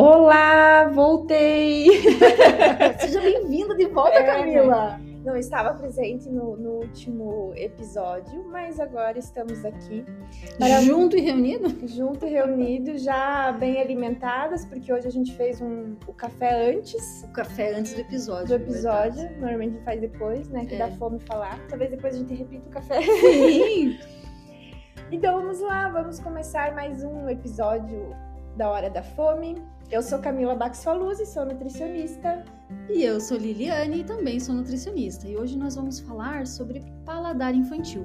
Olá, voltei! Seja bem-vinda de volta, É, Camila! Não estava presente no, no último episódio, mas agora estamos aqui Para- Junto e reunido? junto e reunidos, já bem alimentadas, porque hoje a gente fez um, o café antes O café antes do episódio. do episódio. Normalmente a gente faz depois, né? Que É. dá fome falar. Talvez depois a gente repita o café. Sim! Então vamos lá, vamos começar mais um episódio da Hora da Fome. Eu sou Camila Baxfaluzzi, sou nutricionista. E eu sou Liliane e também sou nutricionista. E hoje nós vamos falar sobre paladar infantil.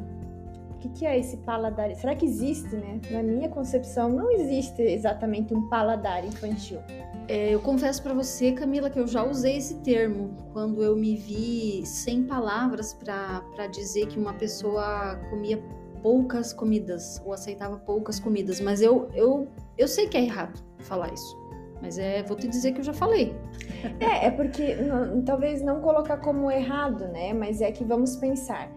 O que, que é esse paladar? Será que existe, né? Na minha concepção, não existe exatamente um paladar infantil. É, eu confesso pra você, Camila, que eu já usei esse termo quando eu me vi sem palavras pra dizer que uma pessoa comia poucas comidas ou aceitava poucas comidas. Mas eu, eu, eu sei que é errado falar isso. Mas é, vou te dizer que eu já falei. É, é porque não- talvez não colocar como errado, né? Mas é que vamos pensar.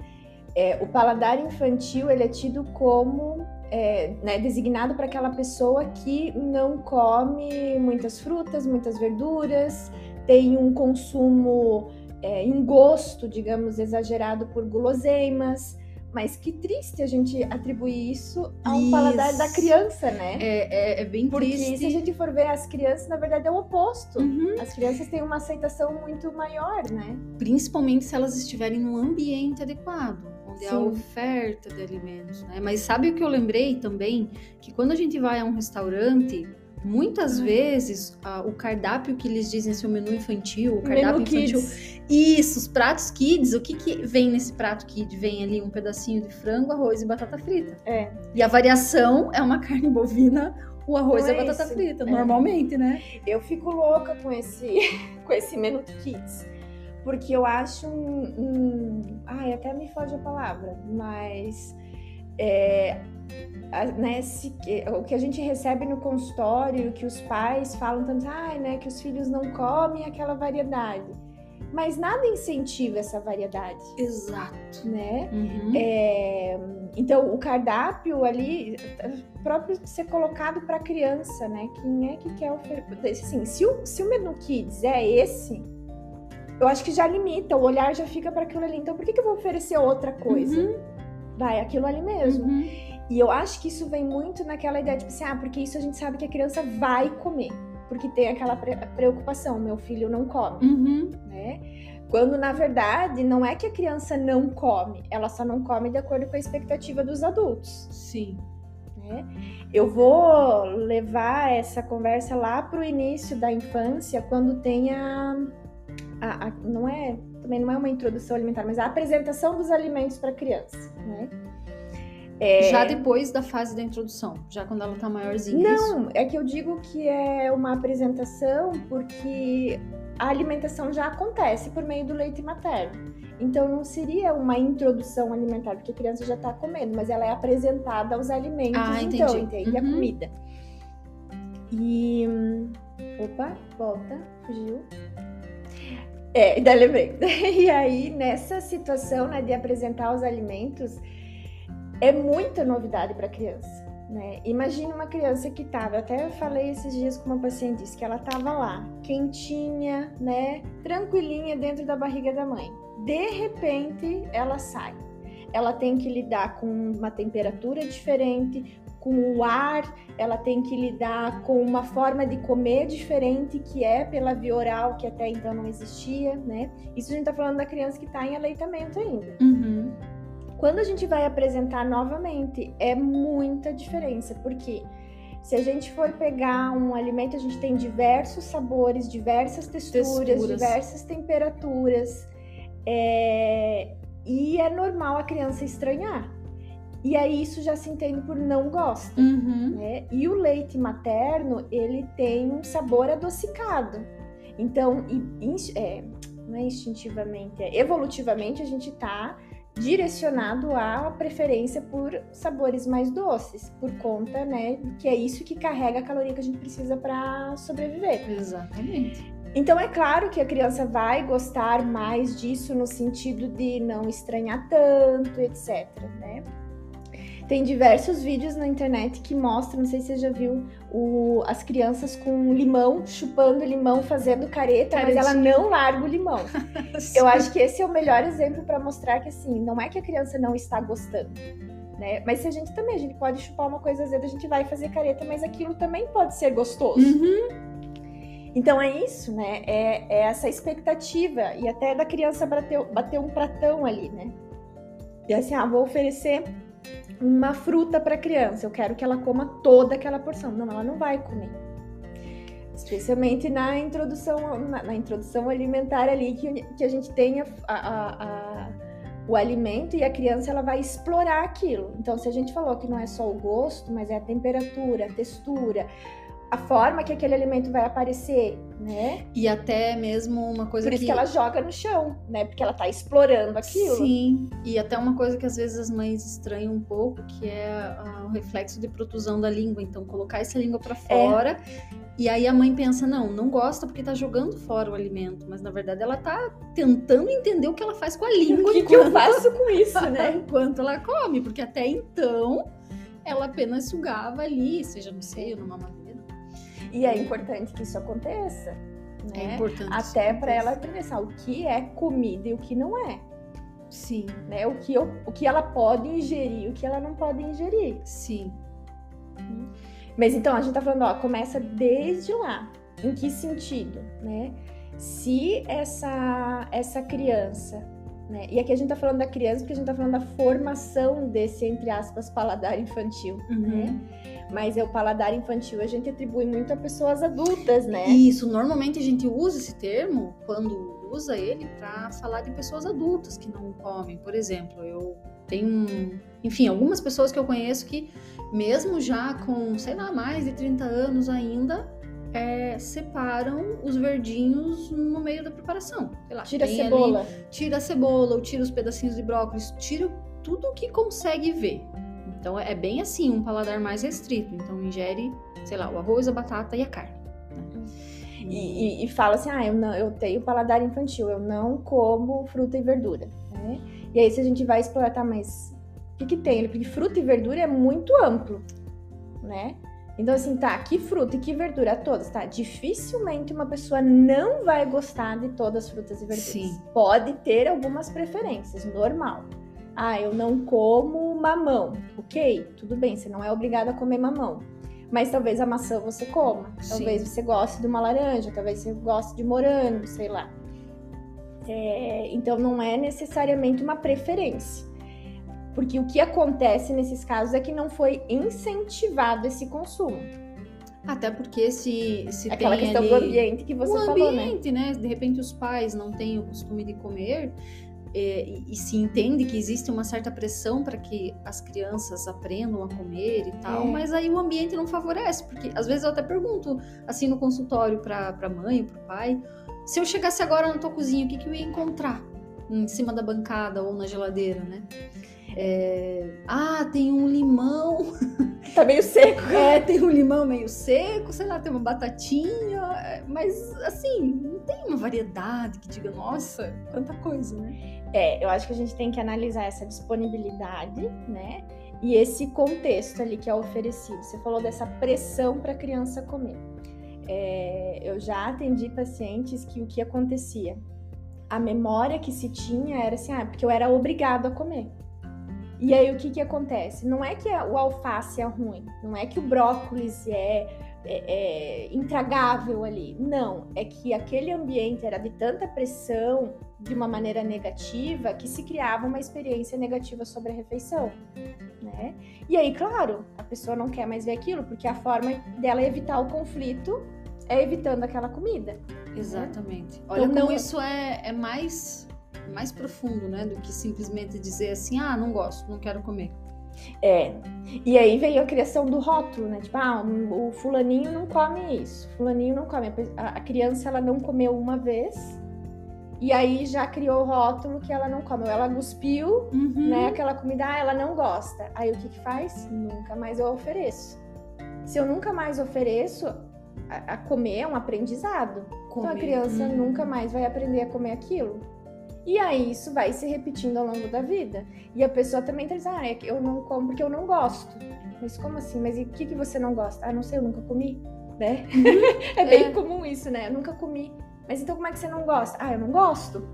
É, o paladar infantil ele é tido como é, né, designado para aquela pessoa que não come muitas frutas, muitas verduras, tem um consumo, é, um gosto, digamos, exagerado por guloseimas. Mas que triste a gente atribuir isso a um Isso. paladar da criança, né? É, é, é bem Porque triste. se a gente for ver as crianças, na verdade é o oposto. Uhum. As crianças têm uma aceitação muito maior, né? Principalmente se elas estiverem num ambiente adequado, onde há Sim. oferta de alimentos, né? Mas sabe o que eu lembrei também? Que quando a gente vai a um restaurante, muitas Ai. vezes ah, o cardápio que eles dizem ser o menu infantil, o Menu cardápio infantil. kids. Isso, os pratos kids, o que, que vem nesse prato kid? Vem ali um pedacinho de frango, arroz e batata frita. É. E a variação é uma carne bovina, o arroz e a é batata isso? frita, É. normalmente, né? Eu fico louca com esse, com esse menu kids. Porque eu acho um. um- Ai, até me foge a palavra, mas. É, a- né, se- o que a gente recebe no consultório, que os pais falam tanto, ai, né, que os filhos não comem aquela variedade. Mas nada incentiva essa variedade, Exato. né? Uhum. É, então, o cardápio ali próprio ser colocado para criança, né? Quem é que quer oferecer? Assim, se o, se o menu kids é esse, eu acho que já limita, o olhar já fica para aquilo ali. Então, por que, que eu vou oferecer outra coisa? Uhum. Vai, aquilo ali mesmo. Uhum. E eu acho que isso vem muito naquela ideia, tipo assim, ah, porque isso a gente sabe que a criança vai comer. Porque tem aquela pre- preocupação, meu filho não come Uhum. né? Quando na verdade não é que a criança não come, ela só não come de acordo com a expectativa dos adultos, Sim. né? Eu vou levar essa conversa lá para o início da infância, quando tem a, a- a- não é também não é uma introdução alimentar, mas a apresentação dos alimentos para a criança, né? É, Já depois da fase da introdução, já quando ela tá maiorzinha. Não, é que eu digo que é uma apresentação porque a alimentação já acontece por meio do leite materno. Então não seria uma introdução alimentar, porque a criança já está comendo, mas ela é apresentada aos alimentos, Ah, então, entendi. entende? A Uhum. comida. E. Opa, volta, fugiu. É, daí lembrei. E aí, nessa situação né, de apresentar os alimentos, é muita novidade para a criança. Né? Imagina uma criança que tava, eu até falei esses dias com uma paciente disse que ela tava lá, quentinha, né, tranquilinha dentro da barriga da mãe. De repente, ela sai. Ela tem que lidar com uma temperatura diferente, com o ar, ela tem que lidar com uma forma de comer diferente, que é pela via oral, que até então não existia, né? Isso a gente tá falando da criança que tá em aleitamento ainda. Uhum. Quando a gente vai apresentar novamente, é muita diferença, porque se a gente for pegar um alimento, a gente tem diversos sabores, diversas texturas, Texturas. diversas temperaturas, é, e é normal a criança estranhar. E aí isso já se entende por não gosta. Uhum. né? E o leite materno, ele tem um sabor adocicado. Então, é, não é instintivamente, é evolutivamente a gente tá direcionado à preferência por sabores mais doces, por conta, né, que é isso que carrega a caloria que a gente precisa para sobreviver. Exatamente. Então é claro que a criança vai gostar mais disso no sentido de não estranhar tanto, etc, né? Tem diversos vídeos na internet que mostram, não sei se você já viu, o, as crianças com limão, chupando limão, fazendo careta, mas ela não larga o limão. Eu acho que esse é o melhor exemplo para mostrar que assim, não é que a criança não está gostando. Né? Mas se a gente também, a gente pode chupar uma coisa azeda, a gente vai fazer careta, mas aquilo também pode ser gostoso. Uhum. Então é isso, né? É, é, essa expectativa. E até da criança bater, bater um pratão ali, né? E assim, ah, vou oferecer uma fruta para criança. Eu quero que ela coma toda aquela porção. Não, ela não vai comer. Especialmente na introdução, na, na introdução alimentar ali, que, que a gente tenha a, a, a, o alimento e a criança ela vai explorar aquilo. Então, se a gente falou que não é só o gosto, mas é a temperatura, a textura, a forma que aquele alimento vai aparecer, né? E até mesmo uma coisa Por isso que... que ela joga no chão, né? Porque ela tá explorando aquilo. Sim. E até uma coisa que às vezes as mães estranham um pouco, que é o reflexo de protusão da língua. Então, colocar essa língua para fora. É. E aí a mãe pensa, não, não gosta porque tá jogando fora o alimento. Mas na verdade ela tá tentando entender o que ela faz com a língua. O que, que eu faço com isso, né? enquanto ela come. Porque até então ela apenas sugava ali, seja no seio, numa e é importante que isso aconteça. É né? É importante. Até para ela aprender o que é comida e o que não é. Sim. Né? O, que eu, o que ela pode ingerir, o que ela não pode ingerir. Sim. Mas então, a gente tá falando, ó, começa desde lá. Em que sentido, né? Se essa, essa criança, né? E aqui a gente tá falando da criança porque a gente tá falando da formação desse, entre aspas, paladar infantil, uhum. né? Mas é o paladar infantil a gente atribui muito a pessoas adultas, né? Isso, normalmente a gente usa esse termo quando usa ele para falar de pessoas adultas que não comem. Por exemplo, eu tenho, enfim, algumas pessoas que eu conheço que mesmo já com, sei lá, mais de 30 anos ainda, é, separam os verdinhos no meio da preparação. Lá, tira a cebola. Ali, tira a cebola, ou tira os pedacinhos de brócolis, tira tudo o que consegue ver. Então é bem assim, um paladar mais restrito. Então ingere, sei lá, o arroz, a batata e a carne. Né? E, e, e, fala assim, ah, eu, não, eu tenho paladar infantil, eu não como fruta e verdura. Né? E aí se a gente vai explorar, tá, mas o que, que tem? Porque fruta e verdura é muito amplo, né? Então, assim, tá, que fruta e que verdura? Todas, tá? Dificilmente uma pessoa não vai gostar de todas as frutas e verduras. Sim. Pode ter algumas preferências, normal. Ah, eu não como mamão. Ok, tudo bem, você não é obrigado a comer mamão. Mas talvez a maçã você coma. Talvez Sim. você goste de uma laranja, talvez você goste de morango, sei lá. É, então não é necessariamente uma preferência. Porque o que acontece nesses casos é que não foi incentivado esse consumo. Até porque se, se Aquela tem questão ali... do ambiente que você o falou, ambiente, né? De repente os pais não têm o costume de comer, é, e, e, se entende que existe uma certa pressão para que as crianças aprendam a comer e tal, é. mas aí o ambiente não favorece, porque às vezes eu até pergunto assim no consultório para a mãe para o pai, se eu chegasse agora na tua cozinha, o que, que eu ia encontrar em cima da bancada ou na geladeira, né? É... Ah, tem um limão. Tá meio seco. É, tem um limão meio seco, sei lá, tem uma batatinha, é, mas assim, não tem uma variedade que diga, nossa, quanta coisa, né? É, eu acho que a gente tem que analisar essa disponibilidade, né? E esse contexto ali que é oferecido. Você falou dessa pressão para a criança comer. É, eu já atendi pacientes que o que acontecia? A memória que se tinha era assim, ah, porque eu era obrigado a comer. E aí o que que acontece? Não é que o alface é ruim, não é que o brócolis é, é, é intragável ali. Não, é que aquele ambiente era de tanta pressão, de uma maneira negativa, que se criava uma experiência negativa sobre a refeição. Né? E aí, claro, a pessoa não quer mais ver aquilo, porque a forma dela evitar o conflito é evitando aquela comida. Exatamente. Né? Olha então, como não... isso é, é mais mais profundo, né? Do que simplesmente dizer assim, ah, não gosto, não quero comer. É. E aí veio a criação do rótulo, né? Tipo, ah, o fulaninho não come isso, fulaninho não come. A criança ela não comeu uma vez, e aí já criou o rótulo que ela não come. Ela cuspiu, uhum. né? Aquela comida, ah, ela não gosta. Aí o que que faz? Nunca mais eu ofereço. Se eu nunca mais ofereço, a, a comer é um aprendizado. Comer. Então a criança uhum. nunca mais vai aprender a comer aquilo. E aí isso vai se repetindo ao longo da vida. E a pessoa também tá dizendo, ah, é que eu não como porque eu não gosto. Mas como assim? Mas e o que, que você não gosta? Ah, não sei, eu nunca comi, né? Uhum. é bem é. comum isso, né? Eu nunca comi. Mas então como é que você não gosta? Ah, eu não gosto.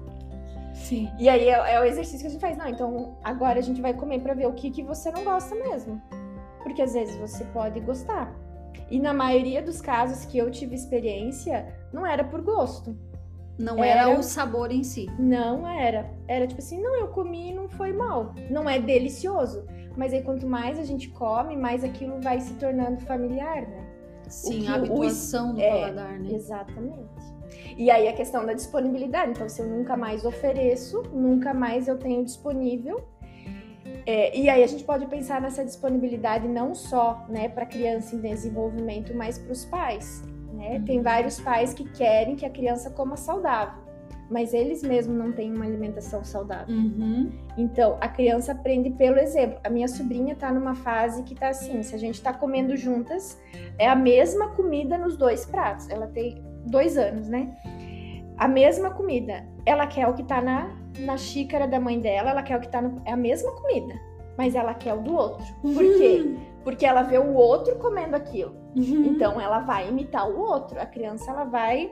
Sim. E aí é, é, o exercício que a gente faz. Não, então agora a gente vai comer para ver o que, que você não gosta mesmo. Porque às vezes você pode gostar. E na maioria dos casos que eu tive experiência, não era por gosto. Não era, era, o sabor em si. Não era. Era tipo assim, não, eu comi e não foi mal. Não é delicioso. Mas aí quanto mais a gente come, mais aquilo vai se tornando familiar, né? Sim, a habituação o... do é, paladar, né? Exatamente. E aí a questão da disponibilidade. Então, se eu nunca mais ofereço, nunca mais eu tenho disponível. É, e aí a gente pode pensar nessa disponibilidade não só né, para criança em desenvolvimento, mas para os pais. Né? Tem vários pais que querem que a criança coma saudável, mas eles mesmos não têm uma alimentação saudável. Uhum. Então, a criança aprende pelo exemplo. A minha sobrinha está numa fase que está assim: se a gente está comendo juntas, é a mesma comida nos dois pratos. Ela tem dois anos, né? A mesma comida. Ela quer o que tá na, na xícara da mãe dela, ela quer o que tá no. É a mesma comida, mas ela quer o do outro. Por quê? Uhum. Porque ela vê o outro comendo aquilo. Uhum. Então ela vai imitar o outro. A criança ela vai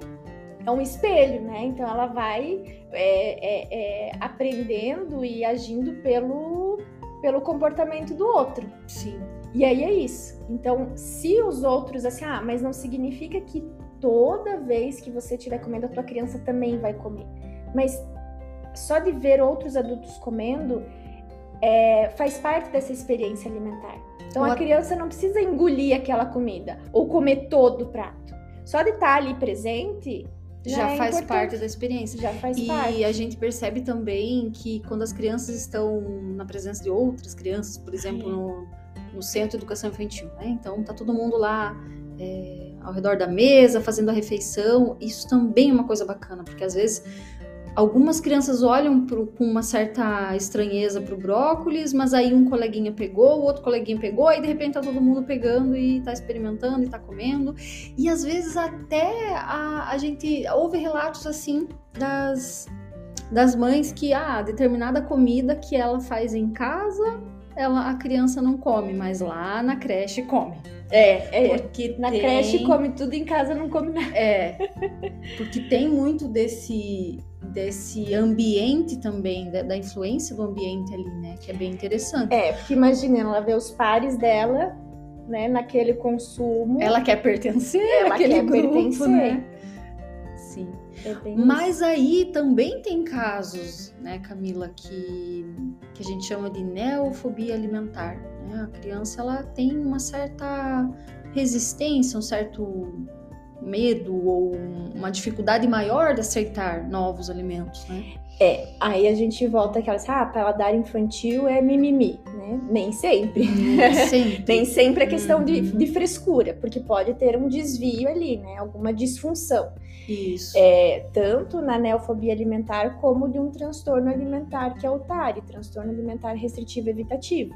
é um espelho, né? Então ela vai é, é, é, aprendendo e agindo pelo, pelo comportamento do outro. Sim. E aí é isso. Então, se os outros assim, ah, mas não significa que toda vez que você estiver comendo, a tua criança também vai comer. Mas só de ver outros adultos comendo é, faz parte dessa experiência alimentar. Então a criança não precisa engolir aquela comida ou comer todo o prato. Só de estar ali presente já é faz importante. parte da experiência. Já faz e parte. E a gente percebe também que quando as crianças estão na presença de outras crianças, por exemplo, no, no centro de educação infantil, né? Então tá todo mundo lá é, ao redor da mesa, fazendo a refeição. Isso também é uma coisa bacana, porque às vezes algumas crianças olham pro, com uma certa estranheza para o brócolis, mas aí um coleguinha pegou, o outro coleguinha pegou, aí de repente tá todo mundo pegando e tá experimentando e tá comendo. E às vezes até a, a gente ouve relatos assim das, das mães que ah, determinada comida que ela faz em casa ela, a criança não come, mas lá na creche come. É, é. Porque na tem... creche come tudo, em casa não come nada. É. Porque tem muito desse desse ambiente também, da, da, influência do ambiente ali, né? Que é bem interessante. É, porque imagina, ela vê os pares dela, né, naquele consumo. Ela quer pertencer ela quer grupo, pertencer. né? Sim. É Mas aí também tem casos, né, Camila, que, que a gente chama de neofobia alimentar. Né? A criança ela tem uma certa resistência, um certo medo ou uma dificuldade maior de aceitar novos alimentos, né? É, aí a gente volta àquela assim, ah, paladar infantil é mimimi, né? Nem sempre. Nem sempre. Nem sempre é questão uhum. de, de frescura, porque pode ter um desvio ali, né? Alguma disfunção. Isso. É, tanto na neofobia alimentar como de um transtorno alimentar que é o TARI, transtorno alimentar restritivo evitativo.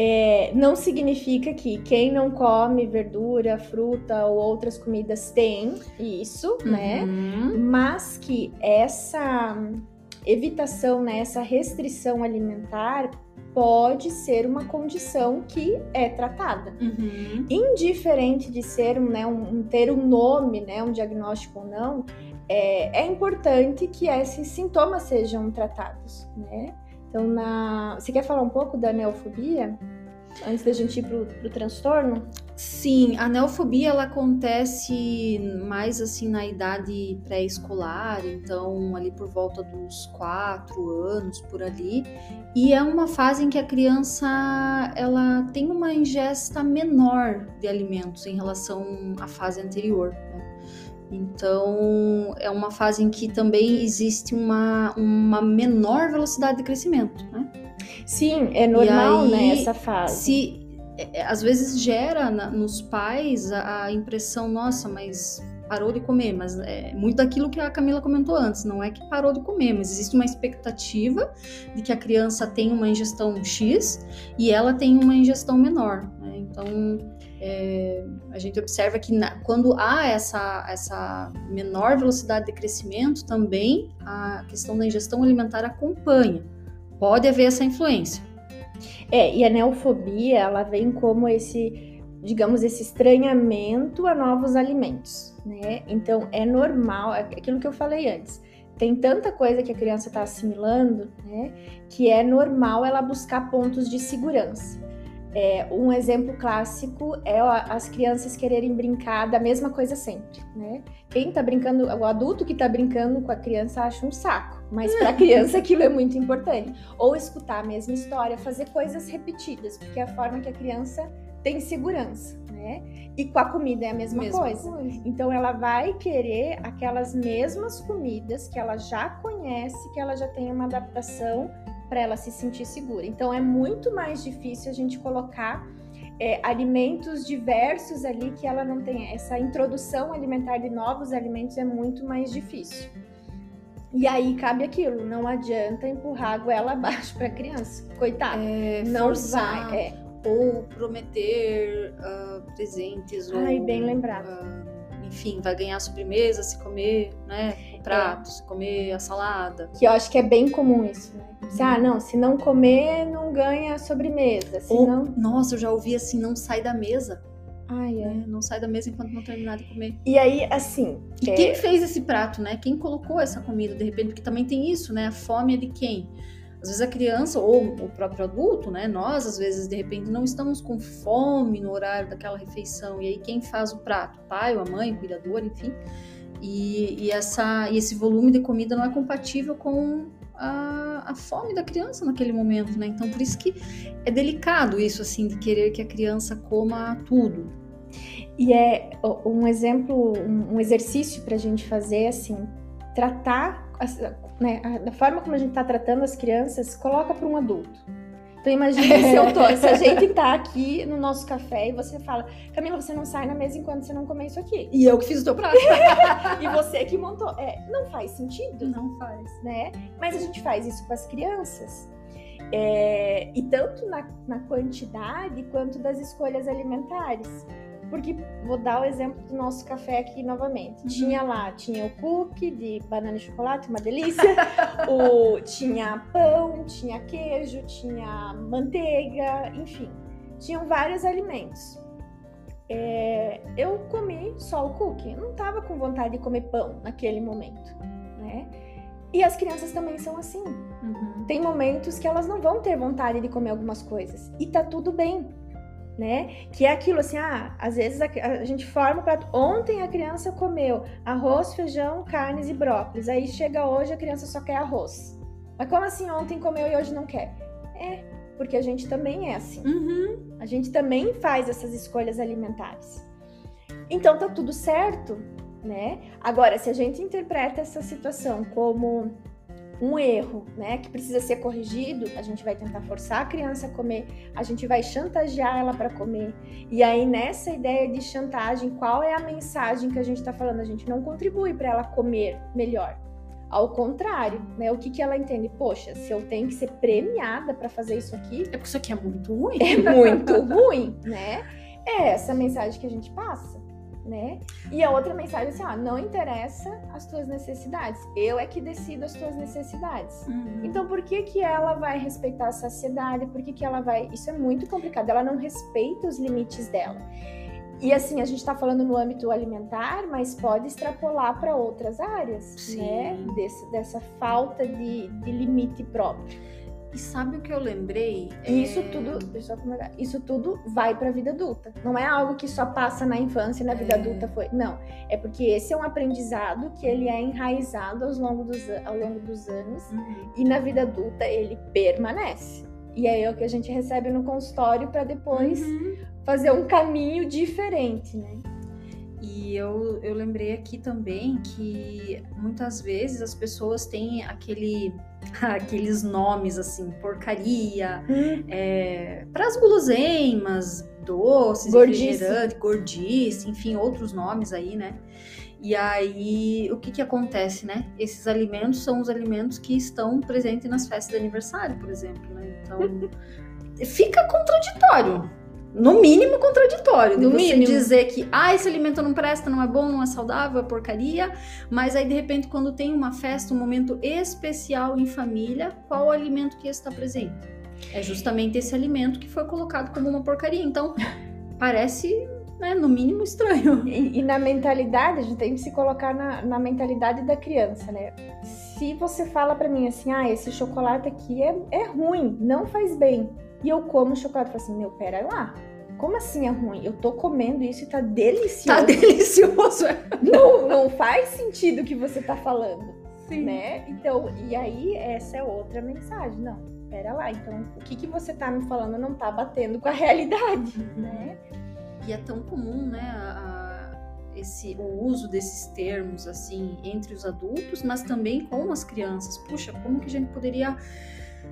É, não significa que quem não come verdura, fruta ou outras comidas tem isso, né? uhum. né? Mas que essa evitação, né, essa restrição alimentar pode ser uma condição que é tratada. Uhum. Indiferente de ser né, um, ter um nome, né, um diagnóstico ou não, é, é importante que esses sintomas sejam tratados, né? Então, na... você quer falar um pouco da neofobia? Antes da gente ir pro, pro transtorno? Sim, a neofobia ela acontece mais assim na idade pré-escolar, então ali por volta dos quatro anos por ali, e é uma fase em que a criança ela tem uma ingesta menor de alimentos em relação à fase anterior. Né? Então, é uma fase em que também existe uma, uma menor velocidade de crescimento, né? Sim, é normal, aí, né, essa fase. Se, é, é, às vezes gera na, nos pais a, a, impressão, nossa, mas parou de comer, mas é muito daquilo que a Camila comentou antes, não é que parou de comer, mas existe uma expectativa de que a criança tenha uma ingestão X e ela tem uma ingestão menor. Né? Então, é, a gente observa que na, quando há essa, essa menor velocidade de crescimento, também a questão da ingestão alimentar acompanha. Pode haver essa influência. É, e a neofobia, ela vem como esse, digamos, esse estranhamento a novos alimentos, né? Então, é normal, é aquilo que eu falei antes tem tanta coisa que a criança está assimilando, né, que é normal ela buscar pontos de segurança. É, um exemplo clássico é as crianças quererem brincar da mesma coisa sempre, né? Quem tá brincando, o adulto que tá brincando com a criança acha um saco, mas para a criança aquilo é muito importante. Ou escutar a mesma história, fazer coisas repetidas, porque é a forma que a criança tem segurança, né? E com a comida é a mesma, mesma coisa. coisa. Então ela vai querer aquelas mesmas comidas que ela já conhece, que ela já tem uma adaptação para ela se sentir segura. Então é muito mais difícil a gente colocar é, alimentos diversos ali que ela não tem. Essa introdução alimentar de novos alimentos é muito mais difícil. E aí cabe aquilo, não adianta empurrar a goela abaixo para a criança, coitada. É, não forçar. vai. É ou prometer uh, presentes Ai, ou bem lembrado. Uh, enfim, vai ganhar sobremesa se comer, né, prato, é. se comer a salada. Que eu acho que é bem comum isso, né? Se, ah, não, se não comer, não ganha sobremesa. Se ou, não... Nossa, eu já ouvi assim, não sai da mesa. Ai, é. Né? Não sai da mesa enquanto não terminar de comer. E aí, assim. E é... quem fez esse prato, né? Quem colocou essa comida, de repente? Porque também tem isso, né? A fome é de quem? Às vezes a criança ou o próprio adulto, né? Nós, às vezes, de repente, não estamos com fome no horário daquela refeição. E aí, quem faz o prato? O pai ou a mãe, o cuidador, enfim. E, e, essa, e esse volume de comida não é compatível com a, a, fome da criança naquele momento, né? Então, por isso que é delicado isso, assim, de querer que a criança coma tudo. E é um exemplo, um exercício para a gente fazer, assim, tratar né, da forma como a gente está tratando as crianças, coloca para um adulto. Então imagine se, eu tô, se a gente tá aqui no nosso café e você fala, Camila, você não sai na mesa enquanto você não comer isso aqui. E eu que fiz o teu prato. e você que montou. É, não faz sentido. Não faz. Né? Mas a gente faz isso com as crianças. É, e tanto na, na quantidade quanto das escolhas alimentares. Porque vou dar o exemplo do nosso café aqui novamente. Uhum. Tinha lá, tinha o cookie de banana e chocolate, uma delícia. o, tinha pão, tinha queijo, tinha manteiga, enfim. Tinham vários alimentos. É, eu comi só o cookie. Não estava com vontade de comer pão naquele momento, né? E as crianças também são assim. Uhum. Tem momentos que elas não vão ter vontade de comer algumas coisas. E tá tudo bem né? Que é aquilo assim, ah, às vezes a, a, gente forma o prato. Ontem a criança comeu arroz, feijão, carnes e brócolis. Aí chega hoje a criança só quer arroz. Mas como assim ontem comeu e hoje não quer? É, porque a gente também é assim. Uhum. A gente também faz essas escolhas alimentares. Então tá tudo certo, né? Agora, se a gente interpreta essa situação como um erro, né, que precisa ser corrigido, a gente vai tentar forçar a criança a comer, a gente vai chantagear ela para comer. E aí nessa ideia de chantagem, qual é a mensagem que a gente está falando? A gente não contribui para ela comer melhor. Ao contrário, né? O que, que ela entende? Poxa, se eu tenho que ser premiada para fazer isso aqui, é porque isso aqui é muito ruim. É muito ruim, né? É essa mensagem que a gente passa né? E a outra mensagem é assim, ó, não interessa as tuas necessidades, eu é que decido as tuas necessidades. Uhum. Então, por que que ela vai respeitar a saciedade? Por que que ela vai... Isso é muito complicado, ela não respeita os limites dela. E assim, a gente está falando no âmbito alimentar, mas pode extrapolar para outras áreas, Sim. né? Desse, dessa falta de, de limite próprio. E sabe o que eu lembrei? E isso é... tudo, deixa eu isso tudo vai para a vida adulta. Não é algo que só passa na infância e na vida é... adulta foi. Não, é porque esse é um aprendizado que ele é enraizado ao longo dos, ao longo dos anos uhum. e na vida adulta ele permanece. E é o que a gente recebe no consultório para depois uhum. fazer um caminho diferente, né? E eu, eu lembrei aqui também que muitas vezes as pessoas têm aquele, aqueles nomes assim, porcaria, hum. é, para as guloseimas, doces, gordice. gordice, enfim, outros nomes aí, né? E aí, o que que acontece, né? Esses alimentos são os alimentos que estão presentes nas festas de aniversário, por exemplo, né? Então, fica contraditório no mínimo contraditório. No de você mínimo. dizer que ah, esse alimento não presta, não é bom, não é saudável, é porcaria. Mas aí, de repente, quando tem uma festa, um momento especial em família, qual o alimento que está presente? É justamente esse alimento que foi colocado como uma porcaria. Então, parece, né, no mínimo, estranho. E, e na mentalidade, a gente tem que se colocar na, na mentalidade da criança, né? Se você fala pra mim assim, ah, esse chocolate aqui é, é ruim, não faz bem. E eu como chocolate, eu falo assim, meu, pera lá. Como assim é ruim? Eu tô comendo isso e tá delicioso. Tá delicioso. Não, não faz sentido o que você tá falando, Sim. né? Então, e aí essa é outra mensagem. Não, pera lá. Então, o que, que você tá me falando não tá batendo com a realidade, né? E é tão comum, né, a- a- esse, o uso desses termos, assim, entre os adultos, mas também com as crianças. Puxa, como que a gente poderia,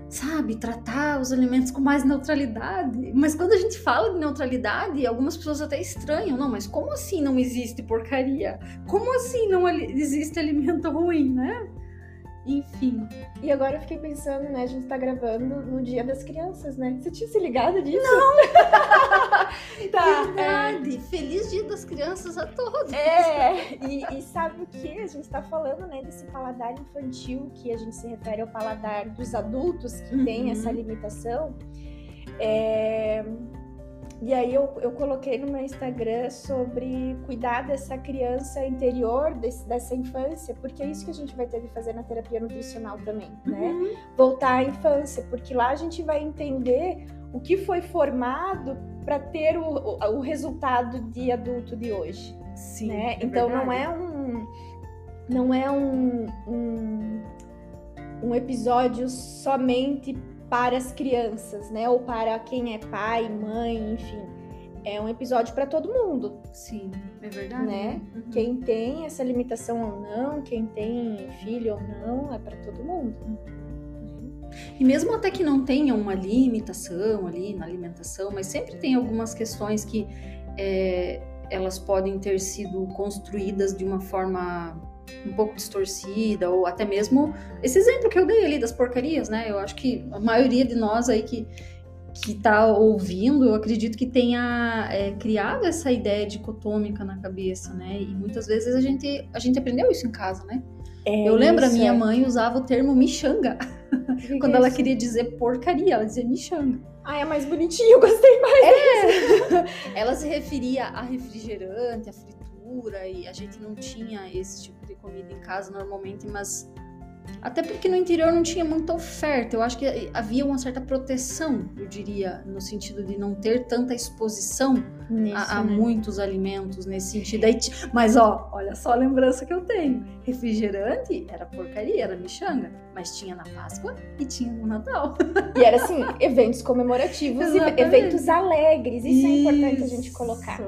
sabe, tratar os alimentos com mais neutralidade? Mas quando a gente fala de neutralidade, algumas pessoas até estranham. Não, mas como assim não existe porcaria? Como assim não existe alimento ruim, né? Enfim. E agora eu fiquei pensando, né? A gente tá gravando no Dia das Crianças, né? Você tinha se ligado disso? Não! Crianças a todos! É, e, e sabe o que? A gente tá falando, né, desse paladar infantil, que a gente se refere ao paladar dos adultos, que tem Uhum. essa limitação. É, E aí eu, eu coloquei no meu Instagram sobre cuidar dessa criança interior, desse- dessa infância, porque é isso que a gente vai ter que fazer na terapia nutricional também, né? Uhum. voltar à infância, porque lá a gente vai entender o que foi formado para ter o, o, o resultado de adulto de hoje, Sim. né? então não é um não é um, um um episódio somente para as crianças, né? Ou para quem é pai, mãe, enfim. É um episódio para todo mundo. Sim, é verdade. Né? Uhum. Quem tem essa limitação ou não, quem tem filho ou não, é para todo mundo. E mesmo até que não tenha uma limitação ali na alimentação, mas sempre tem algumas questões que é, elas podem ter sido construídas de uma forma um pouco distorcida, ou até mesmo esse exemplo que eu dei ali das porcarias, né? Eu acho que a maioria de nós aí que, que tá ouvindo, eu acredito que tenha é, criado essa ideia dicotômica na cabeça, né? E muitas vezes a gente, a gente aprendeu isso em casa, né? É eu lembro, a minha é. mãe usava o termo michanga Que quando que é ela isso? queria dizer porcaria, ela dizia michanga. Ah, é mais bonitinho, eu gostei mais. Ela se referia a refrigerante, a fritura, e a gente não tinha esse tipo de comida em casa normalmente, mas até porque no interior não tinha muita oferta. Eu acho que havia uma certa proteção, eu diria, no sentido de não ter tanta exposição Nisso, a, a né? muitos alimentos nesse sentido. Aí mas ó, olha só a lembrança que eu tenho. Refrigerante era porcaria, era michanga, mas tinha na Páscoa e tinha no Natal. E era assim, eventos comemorativos e eventos alegres. Isso, é importante a gente Isso. colocar.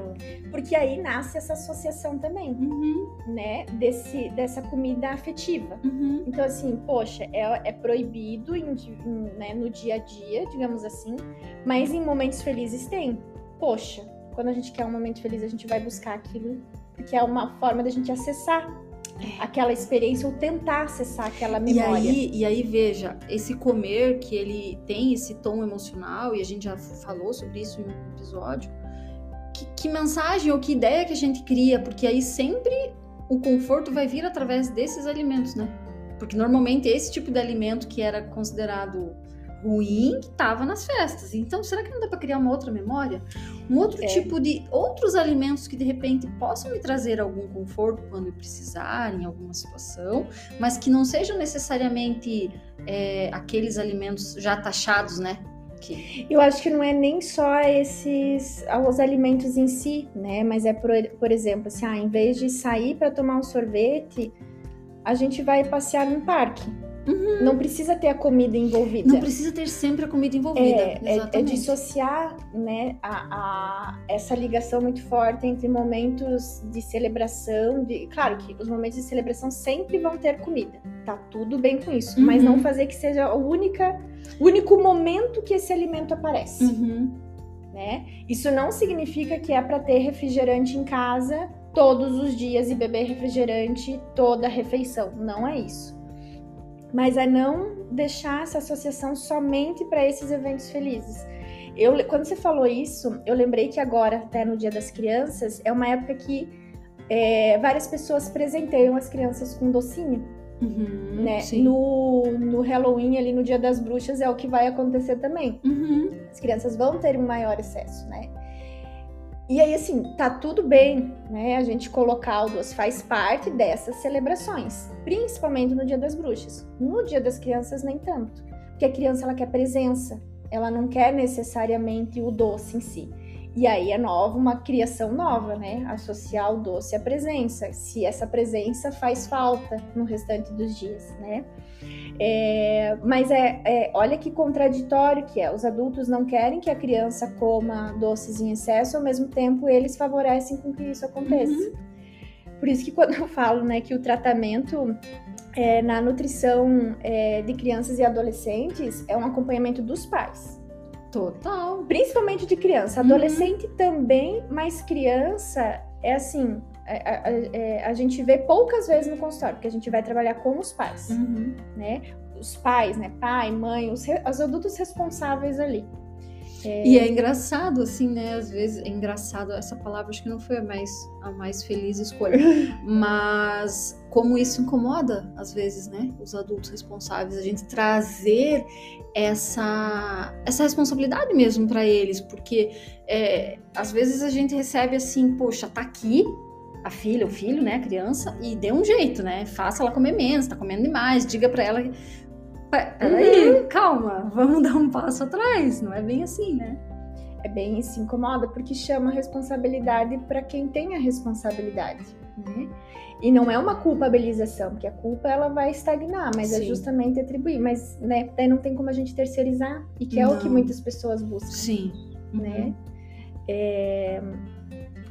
Porque aí nasce essa associação também, Uhum, né? Desse, dessa comida afetiva. uhum. Então, assim, poxa, é, é proibido em em, né, no dia a dia, digamos assim, mas em momentos felizes tem. Poxa, quando a gente quer um momento feliz, a gente vai buscar aquilo, porque é uma forma da gente acessar aquela experiência ou tentar acessar aquela É. E memória. aí, e aí, veja, esse comer que ele tem esse tom emocional, e a gente já falou sobre isso em um episódio, que, que mensagem ou que ideia que a gente cria, porque aí sempre o conforto vai vir através desses alimentos, né? Porque normalmente esse tipo de alimento que era considerado ruim, que estava nas festas. Então, será que não dá para criar uma outra memória? Um outro É. tipo de outros alimentos que de repente possam me trazer algum conforto quando eu precisar em alguma situação, mas que não sejam necessariamente é, aqueles alimentos já taxados, né? Que, Eu acho que não é nem só esses os alimentos em si, né? Mas é por, por exemplo, assim, ah, em vez de sair para tomar um sorvete, a gente vai passear num parque. Não precisa ter a comida envolvida. não precisa ter sempre a comida envolvida. É, é, é dissociar né, a, a- essa ligação muito forte entre momentos de celebração. De, claro que os momentos de celebração sempre vão ter comida. Tá tudo bem com isso. Mas Uhum. não fazer que seja a única, o único momento que esse alimento aparece. Uhum. né? Isso não significa que é para ter refrigerante em casa todos os dias e beber refrigerante toda a refeição. Não é isso. Mas é não deixar essa associação somente para esses eventos felizes. Eu, quando você falou isso, eu lembrei que agora, até no Dia das Crianças, é uma época que é, várias pessoas presenteiam as crianças com docinho. Uhum, né? No, no Halloween, ali no Dia das Bruxas, é o que vai acontecer também. Uhum. As crianças vão ter um maior acesso, né? E aí, assim, tá tudo bem, né? A gente colocar o doce faz parte dessas celebrações, principalmente no Dia das Bruxas. No Dia das Crianças, nem tanto. Porque a criança, ela quer presença, ela não quer necessariamente o doce em si. E aí é nova, uma criação nova, né? Associar o doce à presença, se essa presença faz falta no restante dos dias, né? É, mas é, é, olha que contraditório que é. Os adultos não querem que a criança coma doces em excesso, ao mesmo tempo eles favorecem com que isso aconteça. Uhum. Por isso que quando eu falo, né, que o tratamento é, na nutrição é, de crianças e adolescentes é um acompanhamento dos pais. Total. Principalmente de criança. Adolescente também, mas criança é assim. A, a- é, a gente vê poucas vezes no consultório, porque a gente vai trabalhar com os pais, Uhum. né? Os pais, né? Pai, mãe, os, re- os adultos responsáveis ali. E é engraçado, assim, né? Às vezes é engraçado, essa palavra acho que não foi a mais, a mais feliz escolha. Mas como isso incomoda, às vezes, né? Os adultos responsáveis, a gente trazer essa, essa responsabilidade mesmo para eles, porque é, às vezes a gente recebe assim, poxa, tá aqui a filha, o filho, né, a criança, e dê um jeito, né? Faça ela comer menos, tá comendo demais, diga para ela. "Pe- Peraí, calma, vamos dar um passo atrás. Não é bem assim, né? É bem se incomoda porque chama responsabilidade para quem tem a responsabilidade, né? E não é uma culpabilização, porque a culpa ela vai estagnar, mas é Sim. justamente atribuir. Mas, né, daí não tem como a gente terceirizar, e que é o que Não. muitas pessoas buscam, Sim. né? É,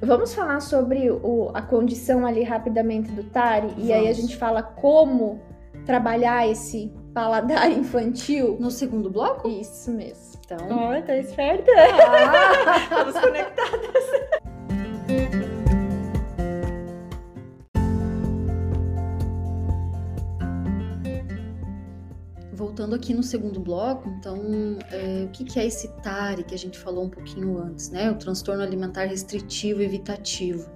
Vamos falar sobre o- a condição ali rapidamente do TARI, e aí a Vamos. gente fala como trabalhar esse paladar infantil. No segundo bloco? Isso mesmo. Então. Ó, tá esperta? Ah! Estamos conectadas. Voltando aqui no segundo bloco, então, é, o que, que é esse TARI que a gente falou um pouquinho antes, né? O transtorno alimentar restritivo evitativo.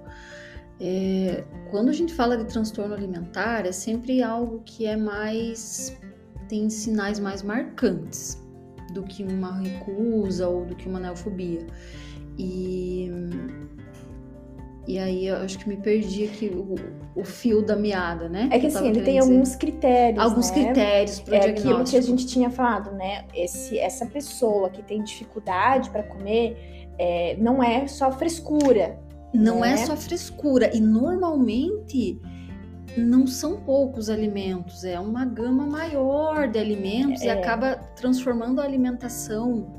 É, quando a gente fala de transtorno alimentar, é sempre algo que é mais. tem sinais mais marcantes do que uma recusa ou do que uma neofobia. E. E aí eu acho que me perdi aqui o, o fio da meada, né? É que assim, ele tem dizer. alguns critérios. alguns né? critérios para É aquilo que a diagnóstico. gente tinha falado, né? Esse, essa pessoa que tem dificuldade para comer é, não é só frescura. Não né? é só frescura e normalmente não são poucos alimentos, é uma gama maior de alimentos e É. acaba transformando a alimentação